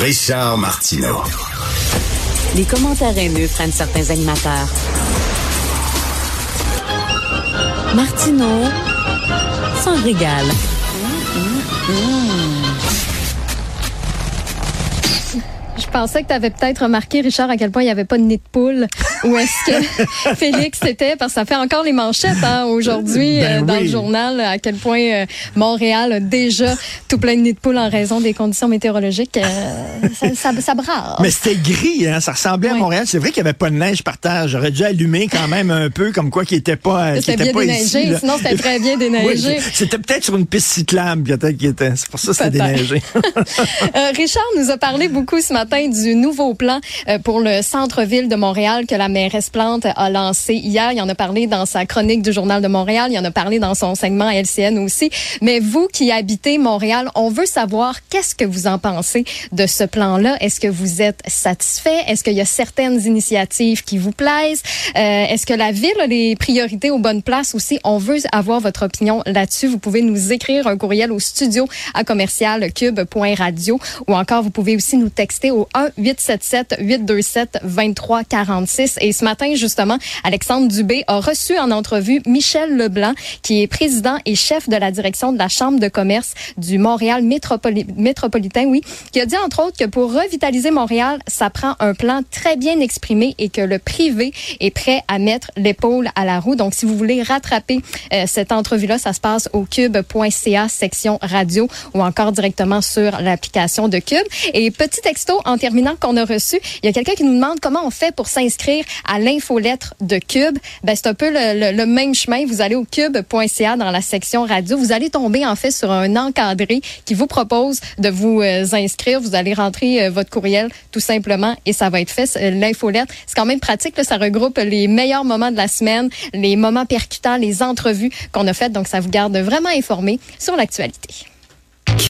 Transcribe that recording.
Richard Martineau. Les commentaires haineux prennent certains animateurs. Martineau s'en régale. Je pensais que tu avais peut-être remarqué, Richard, à quel point il n'y avait pas de nid de poule. Où est-ce que Félix était? Parce que ça fait encore les manchettes hein, aujourd'hui Ben euh, dans oui. le journal, à quel point euh, Montréal a déjà tout plein de nids de poule en raison des conditions météorologiques. Euh, ça, ça. Mais c'était gris, hein? ça ressemblait à. Montréal. C'est vrai qu'il n'y avait pas de neige par terre. J'aurais dû allumer quand même un peu, comme quoi qu'il n'était pas, C'était était bien pas déneigé, ici. là. sinon c'était très bien Oui, déneigé. c'était peut-être sur une piste cyclable, peut-être qu'il était. C'est pour ça que c'était déneigé. Richard nous a parlé beaucoup ce matin du nouveau plan euh, pour le centre-ville de Montréal que la mairesse Plante a lancé hier. Il en a parlé dans sa chronique du Journal de Montréal. Il en a parlé dans son segment LCN aussi. Mais vous qui habitez Montréal, on veut savoir qu'est-ce que vous en pensez de ce plan-là. Est-ce que vous êtes satisfait? Est-ce qu'il y a certaines initiatives qui vous plaisent? Euh, Est-ce que la ville a les priorités aux bonnes places aussi? On veut avoir votre opinion là-dessus. Vous pouvez nous écrire un courriel au studio à commercial cube.radio ou encore vous pouvez aussi nous texter au 1 877 827 2346 et ce matin justement Alexandre Dubé a reçu en entrevue Michel Leblanc qui est président et chef de la direction de la chambre de commerce du Montréal métropoli- métropolitain oui qui a dit entre autres que pour revitaliser Montréal ça prend un plan très bien exprimé et que le privé est prêt à mettre l'épaule à la roue donc si vous voulez rattraper euh, cette entrevue là ça se passe au cube.ca section radio ou encore directement sur l'application de Cube. Et petit texto en terminant qu'on a reçu, il y a quelqu'un qui nous demande comment on fait pour s'inscrire à l'infolettre de Cube. Ben, c'est un peu le, le- le même chemin. Vous allez au cube.ca dans la section radio. Vous allez tomber en fait sur un encadré qui vous propose de vous euh, inscrire. Vous allez rentrer euh, votre courriel tout simplement et ça va être fait. C'est- L'infolettre, c'est quand même pratique. ça regroupe les meilleurs moments de la semaine, les moments percutants, les entrevues qu'on a faites. Donc, ça vous garde vraiment informé sur l'actualité.